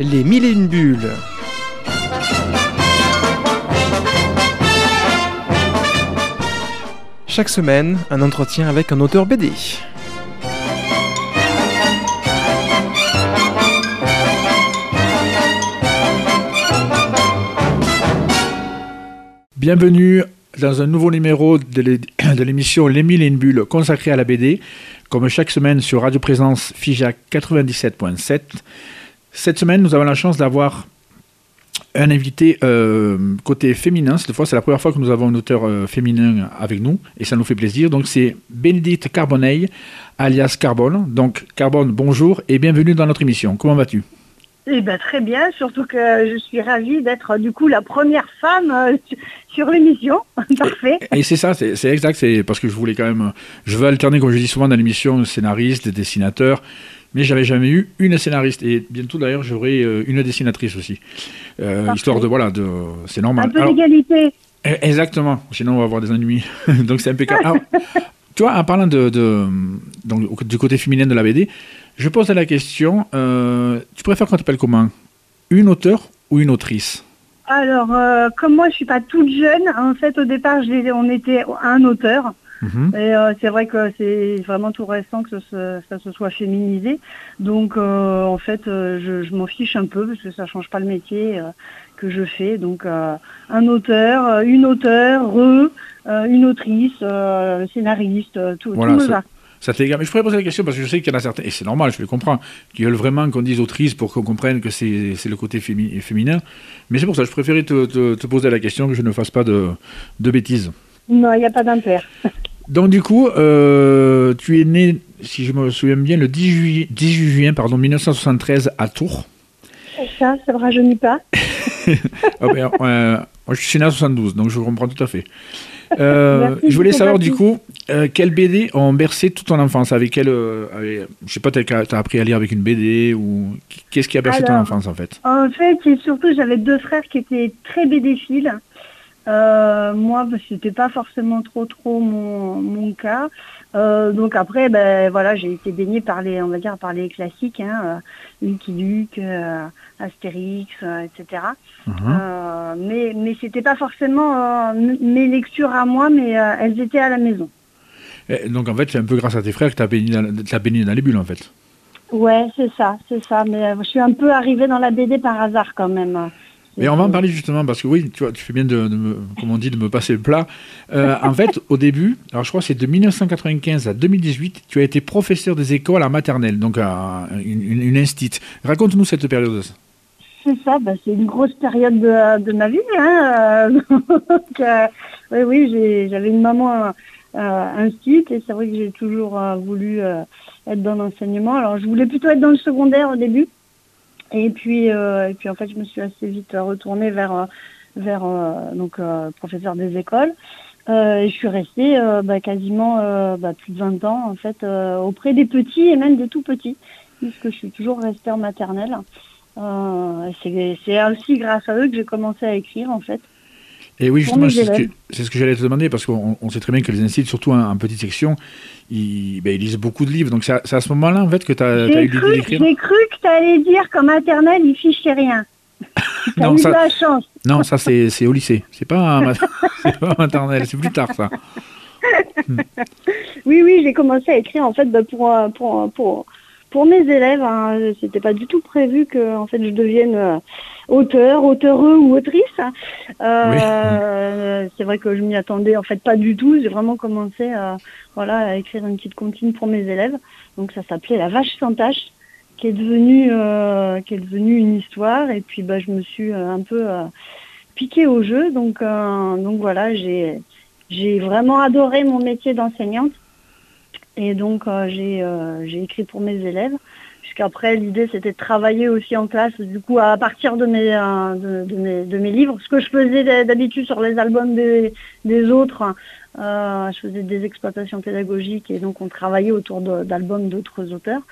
Les mille et une bulles. Chaque semaine, un entretien avec un auteur BD. Bienvenue dans un nouveau numéro de l'émission Les Mille et une bulles consacrée à la BD, comme chaque semaine sur Radio Présence FIJAC 97.7. Cette semaine, nous avons la chance d'avoir un invité euh, côté féminin. Cette fois, c'est la première fois que nous avons un auteur euh, féminin avec nous et ça nous fait plaisir. Donc, c'est Bénédicte Carbonneil, alias Carbone. Donc, Carbone, bonjour et bienvenue dans notre émission. Comment vas-tu? Eh ben, très bien, surtout que je suis ravie d'être du coup la première femme euh, sur l'émission. Parfait. Et, c'est ça, c'est exact, c'est parce que je voulais quand même, je veux alterner, comme je dis souvent dans l'émission, scénariste, dessinateur, mais j'avais jamais eu une scénariste. Et bientôt d'ailleurs, j'aurai euh, une dessinatrice aussi. Euh, histoire de, voilà, de, c'est normal. Un peu d'égalité. Eh, exactement, sinon on va avoir des ennuis. Donc c'est impeccable. Alors, tu vois, en parlant de, de donc, du côté féminin de la BD, je pose la question, euh, tu préfères qu'on t'appelle comment? Une auteure ou une autrice? Alors, euh, comme moi je suis pas toute jeune, en fait au départ on était un auteur. Mhm. Et euh, c'est vrai que c'est vraiment tout récent que ça se soit féminisé. Donc en fait je, m'en fiche un peu parce que ça change pas le métier que je fais. Donc un auteur, une auteure, une autrice, scénariste, tout, tout me va. Ça Mais je pourrais poser la question parce que je sais qu'il y en a certains, et c'est normal, je le comprends, qui veulent vraiment qu'on dise autrice pour qu'on comprenne que c'est le côté féminin. Mais c'est pour ça que je préférais te, poser la question, que je ne fasse pas de, bêtises. Non, il n'y a pas d'impair. Donc du coup, euh, tu es né, si je me souviens bien, le 18, juin pardon, 1973 à Tours. Ça, ça ne rajeunit pas. Ben, moi, je suis né en 72, donc je comprends tout à fait. Euh, je voulais savoir du coup, quelles BD ont bercé toute ton enfance? Avec quelle, euh, je sais pas, tu as appris à lire avec une BD ou qu'est-ce qui a bercé ton enfance en fait? En fait, surtout, j'avais deux frères qui étaient très BD-philes. Moi, bah, c'était pas forcément trop trop mon, mon cas. donc après, ben voilà, j'ai été baignée par les, on va dire, par les classiques, hein, Lucky Luke, Astérix, etc. Uh-huh. mais mais c'était pas forcément mes lectures à moi, mais elles étaient à la maison. donc en fait, c'est un peu grâce à tes frères que tu as baigné baigné dans les bulles en fait. Ouais, c'est ça, c'est ça. Mais je suis un peu arrivée dans la BD par hasard quand même. Mais on va en parler justement parce que oui, tu, vois, tu fais bien de, me, on dit, de me passer le plat. Euh, en fait, au début, alors je crois que c'est de 1995 à 2018, tu as été professeur des écoles à maternelle, donc à une, une, Raconte-nous cette période. C'est ça, bah, c'est une grosse période de, ma vie. Hein. donc, euh, oui, oui, j'avais une maman euh, et c'est vrai que j'ai toujours euh, voulu être dans l'enseignement. Alors, je voulais plutôt être dans le secondaire au début. Et puis, euh, et puis en fait, je me suis assez vite retournée vers, euh, vers euh, donc professeur des écoles. et je suis restée bah, quasiment bah, plus de 20 ans en fait auprès des petits et même des tout petits, puisque je suis toujours restée en maternelle. c'est aussi grâce à eux que j'ai commencé à écrire en fait. Et oui, justement, c'est ce que, j'allais te demander, parce qu'on sait très bien que les instituts, surtout en, petite section, ils, ben, ils, lisent beaucoup de livres. Donc c'est à, ce moment-là, en fait, que tu as, eu l'idée d'écrire J'ai cru que tu allais dire qu'en maternelle, ils fichaient rien. non, eu ça, de la chance. Non, ça, c'est au lycée. C'est pas, pas maternelle, c'est plus tard, ça. oui, oui, j'ai commencé à écrire, en fait, ben, pour, pour, pour, pour mes élèves. Hein. C'était pas du tout prévu que, en fait, je devienne... Euh, auteur, auteureux ou autrice. Euh, c'est vrai que je m'y attendais en fait pas du tout. J'ai vraiment commencé à, voilà, à écrire une petite comptine pour mes élèves. Donc ça s'appelait La vache sans tache, qui est devenue, euh, qui est devenue une histoire. Et puis bah, je me suis euh, un peu piquée au jeu. Donc, donc voilà, j'ai, j'ai vraiment adoré mon métier d'enseignante. Et donc j'ai, j'ai écrit pour mes élèves puisqu'après l'idée c'était de travailler aussi en classe, du coup à partir de mes, euh, de, mes, livres. Ce que je faisais d'habitude sur les albums des, autres, euh, je faisais des exploitations pédagogiques et donc on travaillait autour d'albums d'autres auteurs.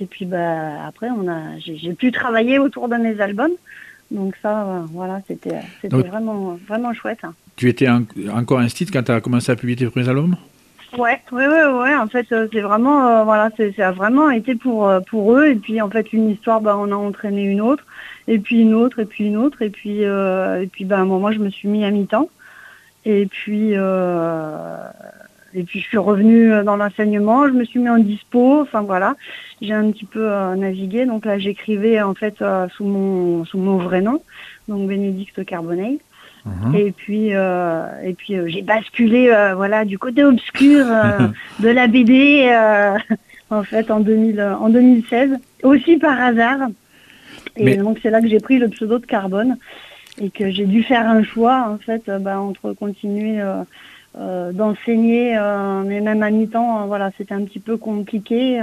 Et puis bah, après on a, j'ai pu travailler autour de mes albums. Donc ça, euh, voilà, c'était vraiment, vraiment chouette. Tu étais encore un quand tu as commencé à publier tes premiers albums? Ouais, ouais, ouais, ouais. En fait, c'est vraiment, voilà, ça a vraiment été pour pour eux. Et puis, en fait, une histoire, bah, on a entraîné une autre, et puis une autre, et puis une autre, et puis et puis, ben, moi, je me suis mis à mi-temps. Et puis, et puis je suis revenue euh, dans l'enseignement, je me suis mis en dispo, enfin voilà, j'ai un petit peu euh, navigué. Donc là j'écrivais en fait euh, sous mon sous mon vrai nom, donc Bénédicte Carbonel. Mhm. Et puis et puis j'ai basculé voilà du côté obscur de la BD en fait en 2000 en 2016 aussi par hasard. Et donc c'est là que j'ai pris le pseudo de Carbone et que j'ai dû faire un choix en fait bah, entre continuer euh, d'enseigner, euh, mais même à mi-temps, euh, voilà, c'était un petit peu compliqué.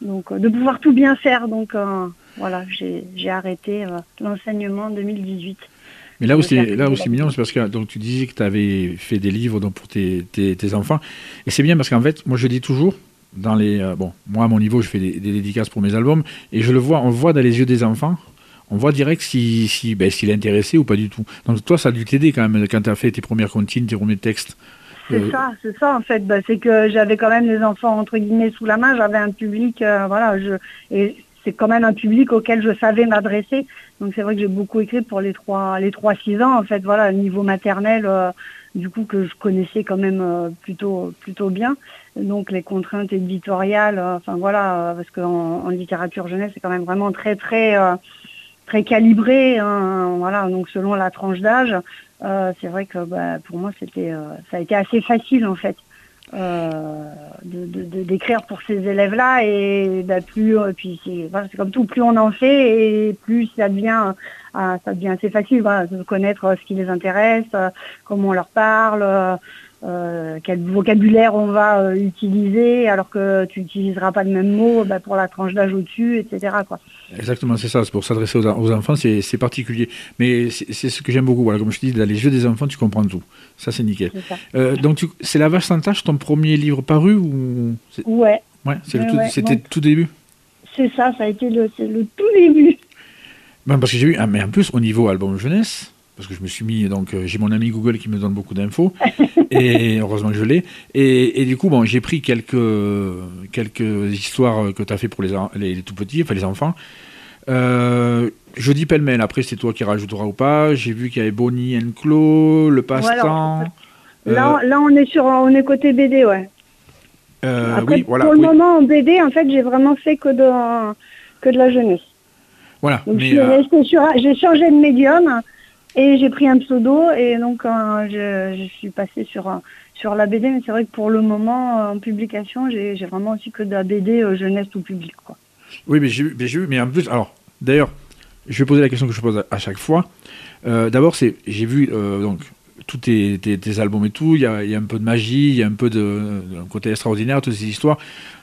donc de pouvoir tout bien faire, donc voilà, j'ai arrêté l'enseignement en 2018. Mais là aussi, là aussi mignon, c'est parce que donc tu disais que tu avais fait des livres donc pour tes, tes, enfants, et c'est bien parce qu'en fait, moi je dis toujours, dans les bon, moi à mon niveau, je fais des, dédicaces pour mes albums, et je le vois, on voit dans les yeux des enfants, on voit direct si, si ben, s'il est intéressé ou pas du tout. Donc toi, ça a dû t'aider quand même quand tu as fait tes premières comptines, tes premiers textes. C'est euh, ça, c'est ça en fait. Bah, c'est que j'avais quand même les enfants entre guillemets sous la main. J'avais un public, euh, voilà, je et c'est quand même un public auquel je savais m'adresser. Donc c'est vrai que j'ai beaucoup écrit pour les trois, les trois six ans en fait. Voilà, niveau maternel, euh, du coup que je connaissais quand même plutôt, plutôt bien. Donc les contraintes éditoriales, enfin voilà, parce qu'en en littérature jeunesse c'est quand même vraiment très très très calibré, hein, voilà, donc selon la tranche d'âge, euh, c'est vrai que bah, pour moi c'était, euh, ça a été assez facile en fait. Euh, de, d'écrire pour ces élèves-là et bah, plus puis c'est, comme tout plus on en fait et plus ça devient ça devient assez facile voilà, de connaître ce qui les intéresse comment on leur parle euh, quel vocabulaire on va euh, utiliser, alors que tu n'utiliseras pas le même mot bah, pour la tranche d'âge au-dessus, etc. Quoi. Exactement, c'est ça. C'est pour s'adresser aux, enfants, c'est particulier. Mais c'est ce que j'aime beaucoup. Voilà, comme je te dis, dans les jeux des enfants, tu comprends tout. Ça, c'est nickel. Euh, donc, c'est La Vache sans tâche, ton premier livre paru ou Ouais. Ouais, c'était tout, tout début C'est ça, ça a été le, le tout début. Ben, parce que j'ai vu, ah, mais en plus, au niveau album jeunesse, parce que je me suis mis, donc euh, j'ai mon ami Google qui me donne beaucoup d'infos, et heureusement que je l'ai. Et, du coup, bon, j'ai pris quelques, quelques histoires que tu as fait pour les, les, tout petits, enfin les enfants. Euh, je dis pêle-mêle, après c'est toi qui rajouteras ou pas. J'ai vu qu'il y avait Bonnie and Claude, le passe-temps. là, là, on est sur on est côté BD, ouais. Euh, oui, voilà, pour le moment, en BD, en fait, j'ai vraiment fait que de, que de la jeunesse. Voilà. mais, j'ai changé de médium. Et j'ai pris un pseudo et donc euh, je, suis passée sur, sur la BD, mais c'est vrai que pour le moment, en publication, j'ai vraiment aussi que de la BD euh, jeunesse ou public. Quoi. Oui, mais j'ai vu, mais en plus, alors, d'ailleurs, je vais poser la question que je pose à, chaque fois. Euh, d'abord, c'est j'ai vu donc tous tes, tes, albums et tout, il y a, y a, un peu de magie, il y a un peu de, côté extraordinaire, toutes ces histoires.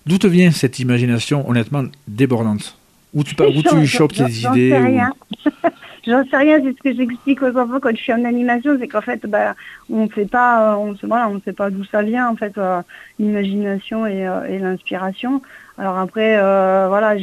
D'où te vient cette imagination, honnêtement, débordante? Où tu, où tu chopes tes idées J'en sais rien, c'est ce que j'explique aux enfants quand je suis en animation, c'est qu'en fait, bah, on ne sait pas, euh, on voilà, sait pas d'où ça vient en fait, euh, l'imagination et, euh, et l'inspiration. Alors après, voilà,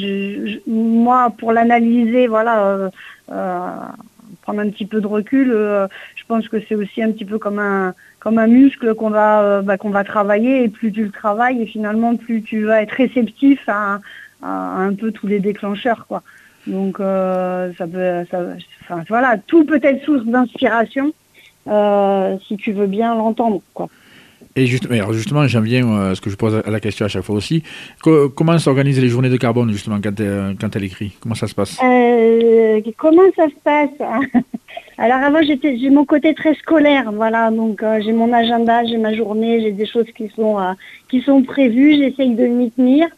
moi pour l'analyser, voilà, prendre un petit peu de recul, je pense que c'est aussi un petit peu comme un comme un muscle qu'on va bah, va travailler et plus tu le travailles et finalement plus tu vas être réceptif à, à un peu tous les déclencheurs quoi. Donc euh, ça peut, ça, enfin, voilà, tout peut être source d'inspiration euh, si tu veux bien l'entendre, quoi. Et justement, justement j'aime bien euh, ce que je pose à la question à chaque fois aussi. comment s'organisent les journées de carbone justement quand, quand elle écrit? Comment ça se passe? Comment ça se passe? Alors avant, j'ai mon côté très scolaire, voilà. Donc j'ai mon agenda, j'ai ma journée, j'ai des choses qui sont qui sont prévues. J'essaye de m'y tenir.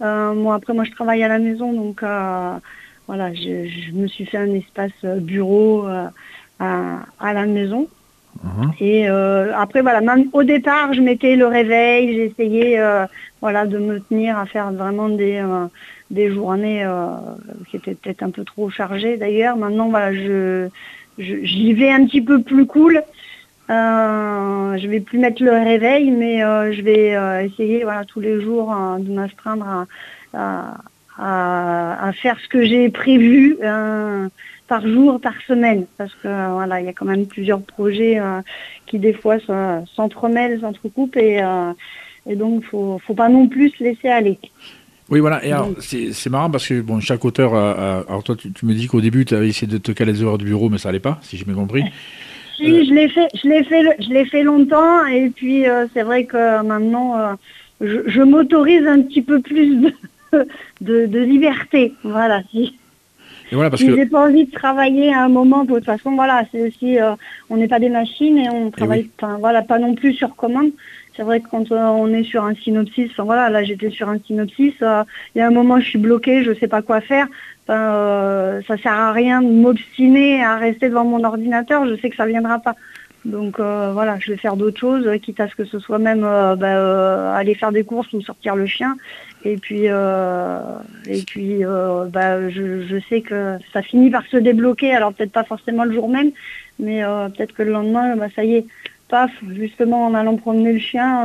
moi après, moi je travaille à la maison, donc voilà, je, me suis fait un espace euh, bureau euh, à, la maison. Uh-huh. Et euh, après, voilà, même au départ, je mettais le réveil, j'essayais voilà, de me tenir à faire vraiment des, des journées qui étaient peut-être un peu trop chargées d'ailleurs. Maintenant, voilà, je, j'y vais un petit peu plus cool. Je vais plus mettre le réveil, mais je vais essayer voilà, tous les jours de m'astreindre à, à, à, faire ce que j'ai prévu. Hein. par jour, par semaine, parce que euh, voilà, il y a quand même plusieurs projets euh, qui des fois se- s'entremêlent, s'entrecoupent et, euh, et donc faut faut pas non plus se laisser aller. Oui, voilà. Et alors, c'est marrant parce que bon, chaque auteur. a- a- alors, toi, tu, tu me dis qu'au début, tu avais essayé de te caler des heures du bureau, mais ça allait pas, si j'ai bien compris. Si, je l'ai fait, je l'ai fait, le- je l'ai fait longtemps et puis euh, c'est vrai que maintenant euh, je, je m'autorise un petit peu plus de, de, de liberté. Voilà. Si, Et voilà, parce si que. j'ai pas envie de travailler à un moment, de toute façon, voilà, c'est aussi, euh, on n'est pas des machines et on travaille, oui. enfin voilà, pas non plus sur commande. C'est vrai que quand euh, on est sur un synopsis, voilà, là j'étais sur un synopsis, euh, il y a un moment je suis bloquée, je sais pas quoi faire. Enfin, ça sert à rien de m'obstiner à rester devant mon ordinateur, je sais que ça viendra pas. Donc euh, voilà, je vais faire d'autres choses, quitte à ce que ce soit même euh, bah, euh, aller faire des courses ou sortir le chien. Et puis, euh, et puis, euh, bah, je, je sais que ça finit par se débloquer. Alors peut-être pas forcément le jour même, mais euh, peut-être que le lendemain, bah, ça y est, paf, justement en allant promener le chien,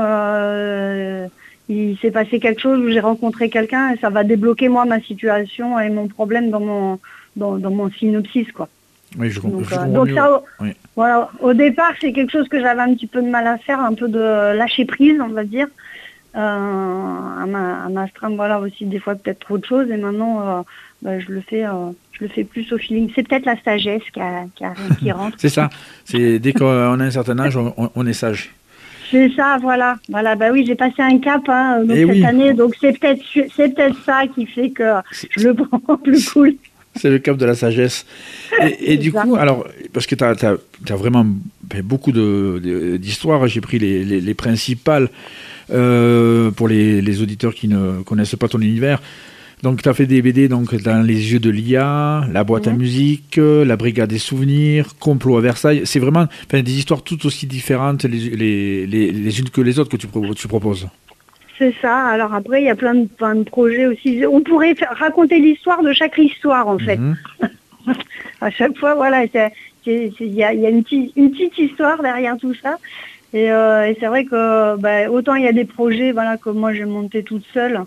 il s'est passé quelque chose où j'ai rencontré quelqu'un et ça va débloquer moi ma situation et mon problème dans mon dans, dans mon synopsis quoi. Oui, je, Donc, je donc ça, au- Oui. voilà, au départ, c'est quelque chose que j'avais un petit peu de mal à faire, un peu de lâcher prise, on va dire, euh, à ma- à m'astreindre, voilà, aussi des fois peut-être trop de choses, et maintenant, euh, bah, je le fais, euh, je le fais plus au feeling. C'est peut-être la sagesse qui, a- qui, a- qui rentre. C'est ça. C'est dès qu'on a un certain âge, on, est sage. C'est ça, voilà, voilà. Bah oui, j'ai passé un cap hein, donc Eh cette oui. année, donc c'est peut-être, c'est peut-être ça qui fait que je le prends plus cool. C'est le cap de la sagesse. Et, et du ça. coup, alors, parce que tu as, vraiment beaucoup de- de- d'histoires, j'ai pris les, les- les principales euh, pour les, les auditeurs qui ne connaissent pas ton univers. Donc, tu as fait des BD donc, dans Les yeux de l'IA, La boîte à Mhm. musique, euh, La brigade des souvenirs, Complot à Versailles. C'est vraiment des histoires toutes aussi différentes les, les, les, les unes que les autres que tu, pro- tu proposes. C'est ça. Alors après, il y a plein de, plein de projets aussi. On pourrait faire- raconter l'histoire de chaque histoire, en fait. Mhm. À chaque fois, voilà, il y a, il y a une, petite, une petite histoire derrière tout ça. Et, euh, et c'est vrai que bah, autant il y a des projets voilà, que moi j'ai monté toute seule,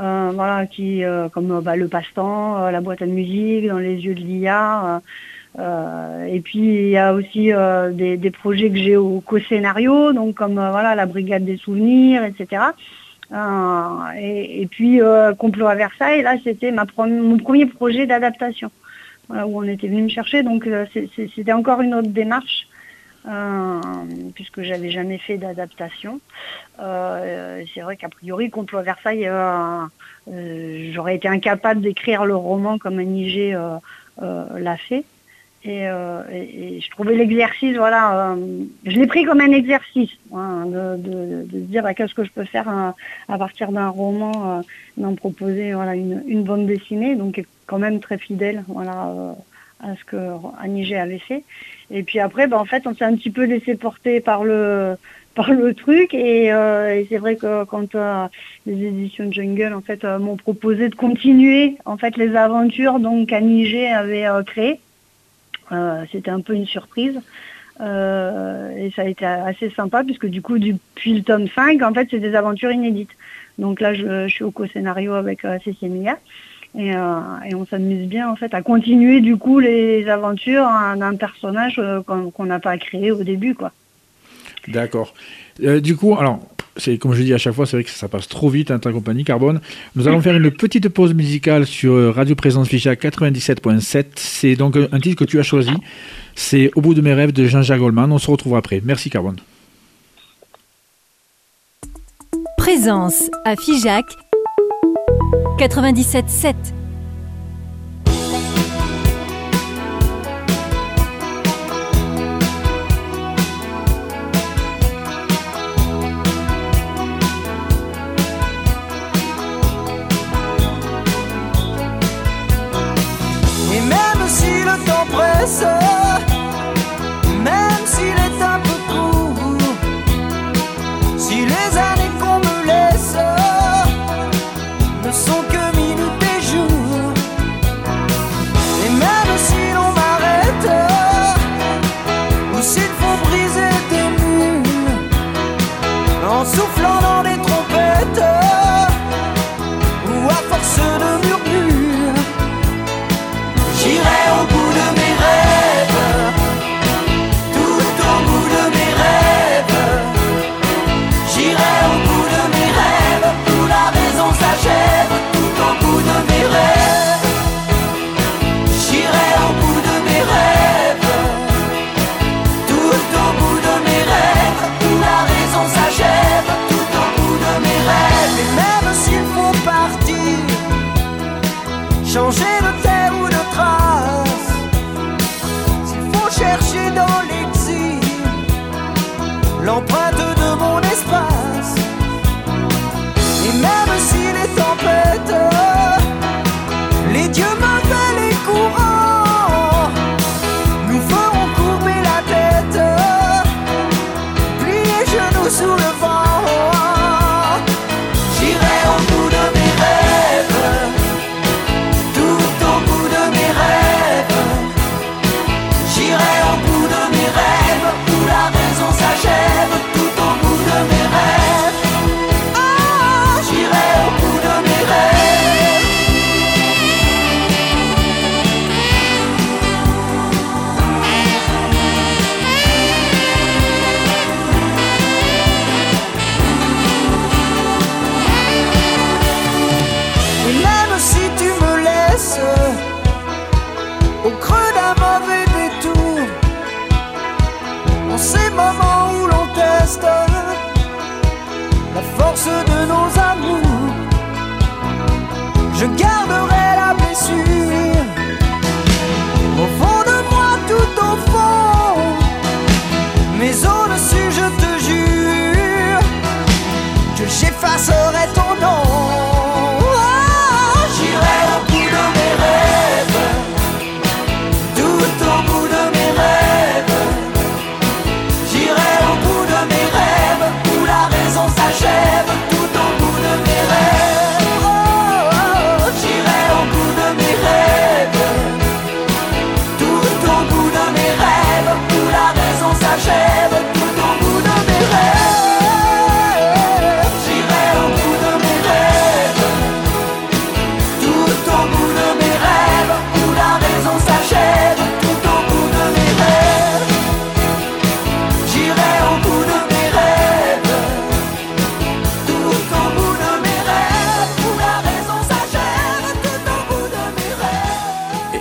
euh, voilà, qui, euh, comme bah, le passe-temps, la boîte à musique, dans les yeux de l'IA. et puis il y a aussi des, projets que j'ai au co-scénario, donc comme voilà la brigade des souvenirs, etc. Et, puis complot à Versailles, là c'était mon premier projet d'adaptation, où on était venu me chercher. Donc c'était encore une autre démarche. Euh, puisque j'avais jamais fait d'adaptation. Euh, c'est vrai qu'a priori, Complot Versailles, euh, euh, j'aurais été incapable d'écrire le roman comme Anigé euh, l'a fait. Et, et- je trouvais l'exercice, voilà, je l'ai pris comme un exercice, hein, de, de- de dire bah, qu'est-ce que je peux faire à, partir d'un roman, d'en proposer voilà, une, une bande dessinée, donc quand même très fidèle voilà, à ce que Anigé avait fait. Et puis après, bah, en fait, on s'est un petit peu laissé porter par le par le truc et, euh, et c'est vrai que quand euh, les éditions Jungle en fait euh, m'ont proposé de continuer en fait les aventures qu'Anigé avait euh, créées euh, c'était un peu une surprise. Et ça a été assez sympa puisque du coup depuis le tome 5 en fait c'est des aventures inédites. Donc là je, je suis au co-scénario avec euh, Cécilia et, euh, et on s'amuse bien en fait à continuer du coup les aventures hein, d'un personnage euh, qu'on n'a pas créé au début quoi. D'accord. Euh, du coup, alors, c'est comme je dis à chaque fois, c'est vrai que ça passe trop vite, hein, ta compagnie Carbone. Nous allons faire une petite pause musicale sur Radio Présence Ficha 97.7. C'est donc un un titre que tu as choisi. C'est Au bout de mes rêves de Jean-Jacques Goldman. On se retrouve après. Merci Carbone. Présence à Figeac 97.7. Et même si le temps presse,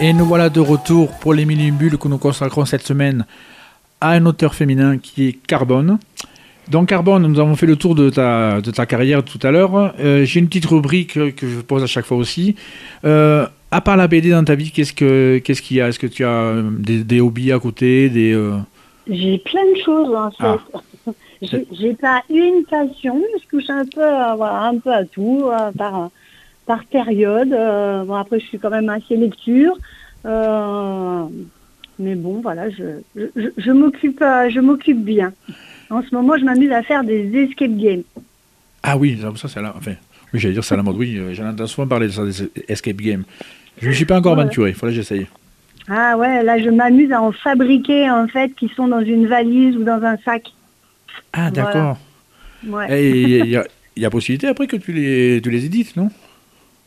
Et nous voilà de retour pour les mini-bulles que nous consacrons cette semaine à un auteur féminin qui est Carbone. Donc Carbone, nous avons fait le tour de ta, de ta carrière tout à l'heure. Euh, J'ai une petite rubrique que je pose à chaque fois aussi. Euh, à part la BD dans ta vie, qu'est-ce que qu'est-ce qu'il y a? Est-ce que tu as euh, des, des hobbies à côté des, euh, J'ai plein de choses en fait. Ah. J'ai pas une passion, je touche un peu, à- voilà, un peu à tout, par, par période. euh, bon, après, je suis quand même assez lecture. euh, mais bon, voilà, je, je, je- m'occupe euh, je m'occupe bien. En ce moment, je m'amuse à faire des escape games. Ah oui, ça c'est la... Enfin, oui, j'allais dire c'est à la mode. Oui, j'en entends souvent parler de ça, des escape games. Je ne suis pas encore Ouais. aventuré, il faudrait que j'essaye. Ah ouais, là, je m'amuse à en fabriquer, en fait, qui sont dans une valise ou dans un sac. Ah Voilà. d'accord. Ouais. Et il y, y a possibilité après que tu les, tu les édites, non?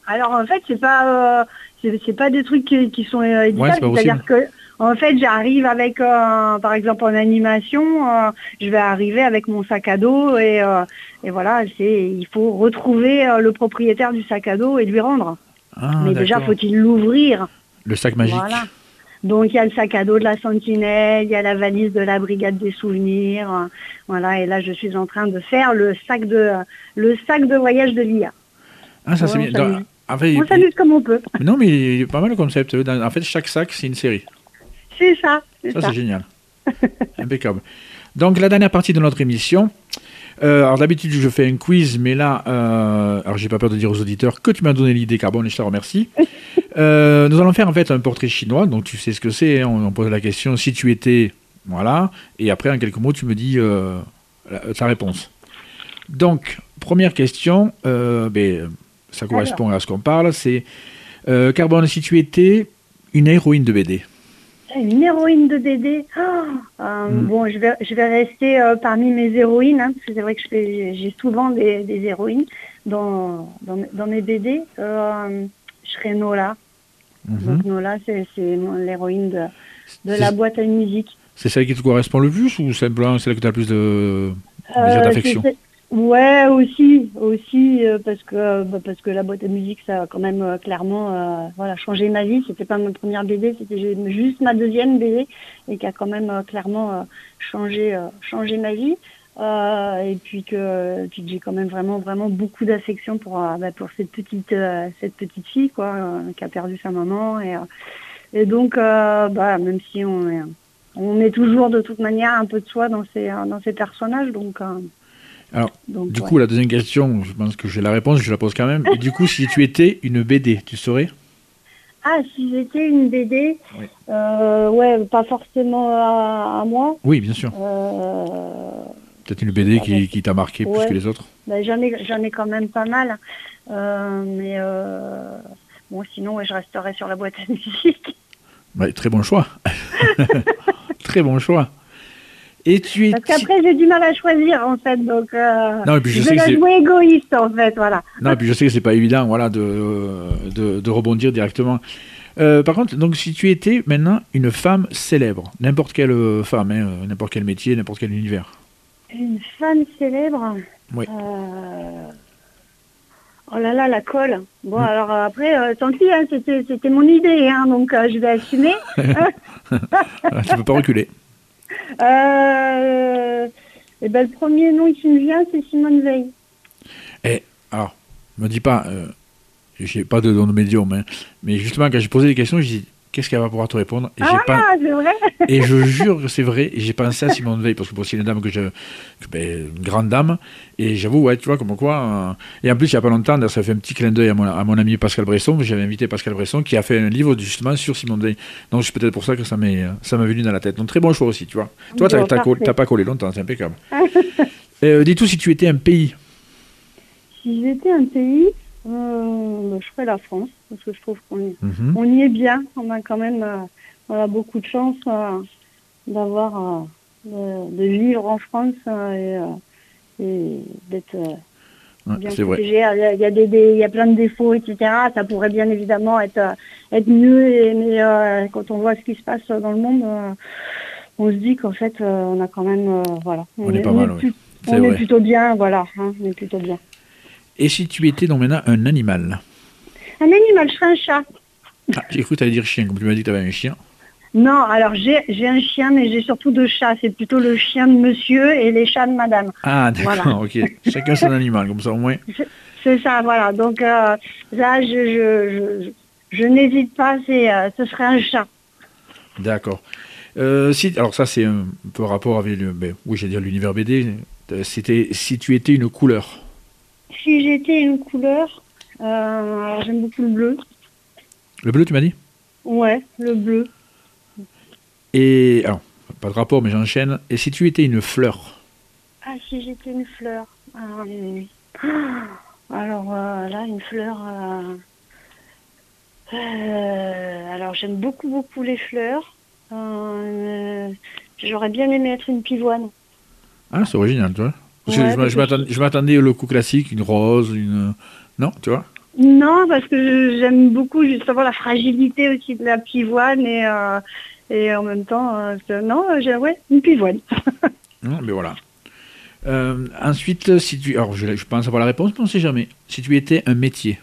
Alors en fait, c'est pas euh, c'est pas des trucs qui, qui sont euh, éditables. C'est-à-dire que en fait, j'arrive avec euh, par exemple en animation, euh, je vais arriver avec mon sac à dos et euh, et voilà, c'est il faut retrouver le propriétaire du sac à dos et lui rendre. Ah, Mais déjà, faut-il l'ouvrir? Le sac magique. Voilà. Donc il y a le sac à dos de la sentinelle, il y a la valise de la brigade des souvenirs, voilà. Et là, je suis en train de faire le sac de le sac de voyage de l'IA. Ah, ça c'est Ouais, bien. on Dans- s'amuse. en fait, On il- s'amuse comme on peut. Non, mais il y a pas mal le concept. Dans- En fait, chaque sac, c'est une série. C'est ça. C'est Ça, ça. c'est génial. Impeccable. Donc, la dernière partie de notre émission. Euh, alors, d'habitude, je fais un quiz, mais là, euh, alors j'ai pas peur de dire aux auditeurs que tu m'as donné l'idée, Carbone, et je te remercie. Euh, nous allons faire en fait un portrait chinois, donc tu sais ce que c'est. hein. on, on pose la question si tu étais. Voilà. Et après, en quelques mots, tu me dis euh, ta réponse. Donc, première question, euh, ben, ça correspond à ce qu'on parle c'est euh, Carbone, si tu étais une héroïne de BD. Une héroïne de BD. Ah, euh, Mm. Bon, je vais, je vais rester euh, parmi mes héroïnes, hein, parce que c'est vrai que j'ai souvent des, des héroïnes dans, dans, mes- dans mes BD. Je serai Nola. Mhm. Donc Nola, c'est l'héroïne de, de la boîte à musique. C'est celle qui te correspond le plus ou simplement celle que tu as le plus de d'affection Ouais, aussi, aussi euh, parce que bah, parce que la boîte à musique, ça a quand même euh, clairement euh, voilà changé ma vie. C'était pas ma première BD, c'était ju- juste ma deuxième BD et qui a quand même euh, clairement euh, changé euh, changé ma vie. Euh, et puis que, puis que j'ai quand même vraiment vraiment beaucoup d'affection pour euh, bah, pour cette petite euh, cette petite fille quoi euh, qui a perdu sa maman et euh, et donc euh, bah même si on est on met toujours de toute manière un peu de soi dans ces euh, dans ces personnages donc euh, Alors, donc Du ouais. coup, la deuxième question, je pense que j'ai la réponse, je la pose quand même. Et du coup, si tu étais une BD, tu saurais ah si j'étais une BD Oui. euh, ouais pas forcément à, à moi Oui, bien sûr. euh, Peut-être une BD Ah qui, t'a marqué plus que les autres. Ben, j'en ai ai quand même pas mal Euh, mais euh, bon sinon ouais, je resterai sur la boîte à musique très bon choix. très bon choix. Et tu es. parce qu'après j'ai du mal à choisir en fait donc euh, Non, et puis je je sais que jouer égoïste en fait voilà Non, et puis je sais que c'est pas évident, voilà, de, de, de rebondir directement. Euh, par contre, donc si tu étais maintenant une femme célèbre, n'importe quelle euh, femme, hein, euh, n'importe quel métier, n'importe quel univers. une femme célèbre Oui. euh, oh là là la colle bon Hmm. alors euh, après euh, tant pis hein, c'était c'était mon idée hein, donc euh, je vais assumer tu peux pas reculer. Euh, et ben le premier nom qui me vient c'est Simone Veil. Alors, me dis pas, euh, j'ai pas de don de médium, hein, mais justement, quand j'ai posé des questions, j'ai dit, qu'est-ce qu'elle va pouvoir te répondre et, pas, ah c'est vrai et je jure que c'est vrai, et j'ai pensé à Simone Veil, parce que bon, c'est une dame que je. que, ben, une grande dame, et j'avoue, ouais, tu vois, comme quoi. euh, et en plus, il y a pas longtemps, ça fait un petit clin d'œil à mon, à mon ami Pascal Bresson, j'avais invité Pascal Bresson, qui a fait un livre justement sur Simone Veil. Donc, c'est peut-être pour ça que ça m'est ça m'a venu dans la tête. Donc, très bon choix aussi, tu vois. Toi, parfait. t'as pas collé longtemps, c'est impeccable. Euh, Dis-tout si tu étais un pays. Si j'étais un pays, euh, je ferais la France, parce que je trouve qu'on y, Mhm. on y est bien. On a quand même euh, on a beaucoup de chance euh, d'avoir, euh, de, de vivre en France et, et d'être Ouais, bien protégé. Il y a, des, des- il y a plein de défauts, etc. Ça pourrait bien évidemment être, être mieux, et, mais quand on voit ce qui se passe dans le monde, on se dit qu'en fait, on a quand même, voilà, On est pas mal, oui. plus- C'est on est plutôt bien, voilà, hein, on est plutôt bien. Et si tu étais donc maintenant un animal Un animal, je serais un chat. ah, J'ai cru que tu allais dire chien, comme tu m'as dit que tu avais un chien. Non, alors j'ai j'ai un chien, mais j'ai surtout deux chats. C'est plutôt le chien de monsieur et les chats de madame. Ah, d'accord, Voilà. ok. Chacun son animal, comme ça au moins. C'est ça, voilà. Donc euh, là, je, je, je, je n'hésite pas, c'est, euh, ce serait un chat. D'accord. Euh, si, alors ça c'est un peu rapport avec le, ben, oui, j'allais dire l'univers BD. Euh, C'était si tu étais une couleur. Si j'étais une couleur, euh, alors j'aime beaucoup le bleu. Le bleu, tu m'as dit? Ouais, le bleu. Et alors, pas de rapport, mais j'enchaîne. Et si tu étais une fleur? Ah, si j'étais une fleur. Euh, alors euh, là, une fleur. euh, alors j'aime beaucoup, beaucoup les fleurs. J'aurais bien aimé être une pivoine. Ah, c'est original, tu vois. Parce que Ouais, je que m'attendais- je m'attendais au coup classique, une rose, une. Non, tu vois? Non, parce que j'aime beaucoup justement la fragilité aussi de la pivoine et, euh, et en même temps, euh, non, j'ai ouais, une pivoine. Non, mais voilà. Euh, ensuite, si tu. Alors, je, je pense avoir la réponse, mais on ne sait jamais. Si tu étais un métier,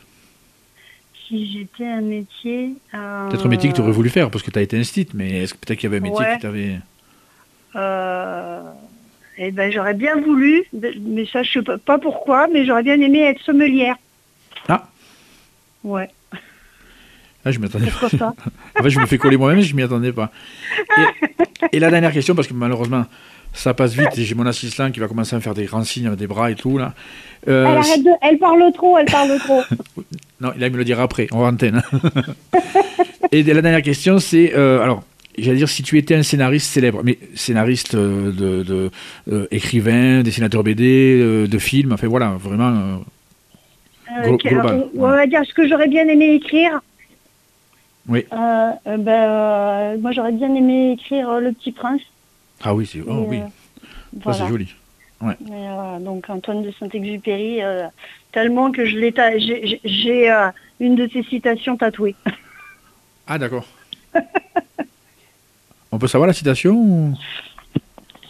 Si j'étais un métier. euh, peut-être un métier que tu aurais voulu faire, parce que tu as été instit, mais est-ce que peut-être qu'il y avait un métier Ouais. qui t'avait. Eh ben, j'aurais bien voulu, mais ça, je sais pas, pas pourquoi, mais j'aurais bien aimé être sommelière. Ah Ouais, Ah, je m'attendais pourquoi pas. En fait, je me fais coller moi-même, je m'y attendais pas. Et, et la dernière question, parce que malheureusement, ça passe vite, et j'ai mon assistant qui va commencer à me faire des grands signes avec des bras et tout, là. Euh, elle, arrête de, elle parle trop, elle parle trop. Non, il me le dire après, en antenne. et la dernière question, c'est, euh, alors, j'allais dire si tu étais un scénariste célèbre, mais scénariste euh, de, de, euh, écrivain, dessinateur BD, euh, de films, enfin voilà, vraiment. Glo- global, on, on va dire ce que j'aurais bien aimé écrire. Oui. Ben, moi, j'aurais bien aimé écrire Le Petit Prince. Ah oui, c'est, oh, oui, voilà. c'est joli. Mais, euh, donc Antoine de Saint-Exupéry, tellement que je l'ai, j'ai, une de ses citations tatouée. Ah d'accord. On peut savoir la citation ou-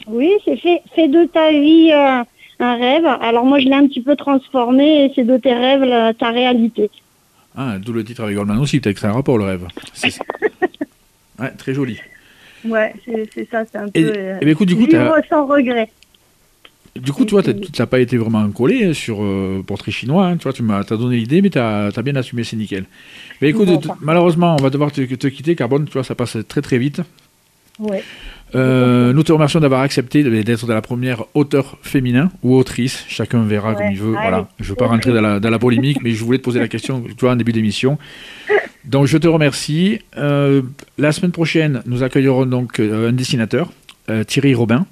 Oui, c'est fait, de ta vie euh, un rêve. Alors moi, je l'ai un petit peu transformé et c'est de tes rêves la- ta réalité. Ah, d'où le titre avec Goldman aussi, peut-être que c'est un rapport le rêve. Ouais, très joli. Ouais, c'est, ça, c'est un peu. Et, euh, et ben, écoute, du coup, vivre t'as- sans regret. Du coup, tu vois, tu n'as pas été vraiment collé sur euh, Portrait chinois. hein, tu vois, tu m'as as donné l'idée, mais tu as, bien assumé, c'est nickel. Mais écoute, Bon, malheureusement, on va devoir te, te quitter. Carbone, tu vois, ça passe très très vite. Ouais. Euh, nous te remercions d'avoir accepté d'être de la première auteur féminin ou autrice. Chacun verra comme il veut. allez. Voilà. Je ne veux pas rentrer dans la, dans la polémique, mais je voulais te poser la question, tu vois, en début d'émission. Donc, je te remercie. Euh, la semaine prochaine, nous accueillerons donc euh, un dessinateur, euh, Thierry Robin.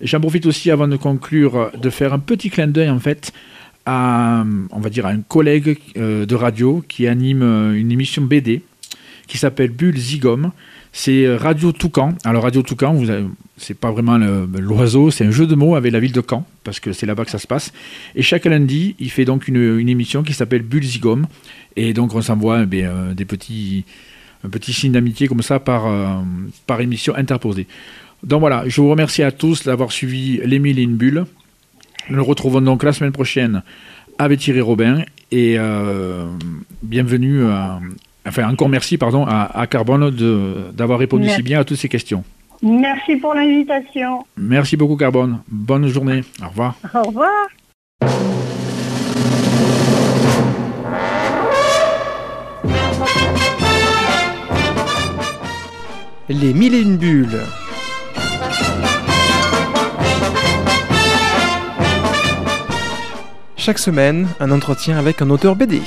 J'en profite aussi, avant de conclure, de faire un petit clin d'œil, en fait, à, on va dire, à un collègue de radio qui anime une émission BD qui s'appelle Bulle Zigom. C'est euh, Radio Toucan. Alors Radio Toucan, c'est pas vraiment l'oiseau, c'est un jeu de mots avec la ville de Caen, parce que c'est là-bas que ça se passe. Et chaque lundi, il fait donc une, émission qui s'appelle Bulle Zigom. Et donc on s'envoie eh euh, des petits, un petit signe d'amitié comme ça par, euh, par émission interposée. Donc voilà, je vous remercie à tous d'avoir suivi et une bulle. Nous nous retrouvons donc la semaine prochaine avec Thierry Robin. Et bienvenue, à- enfin encore merci pardon, à, à Carbone de- d'avoir répondu si bien à toutes ces questions. Merci pour l'invitation. Merci beaucoup Carbone. Bonne journée. Au revoir. Au revoir. Les mille et une bulles. Chaque semaine, un entretien avec un auteur BD.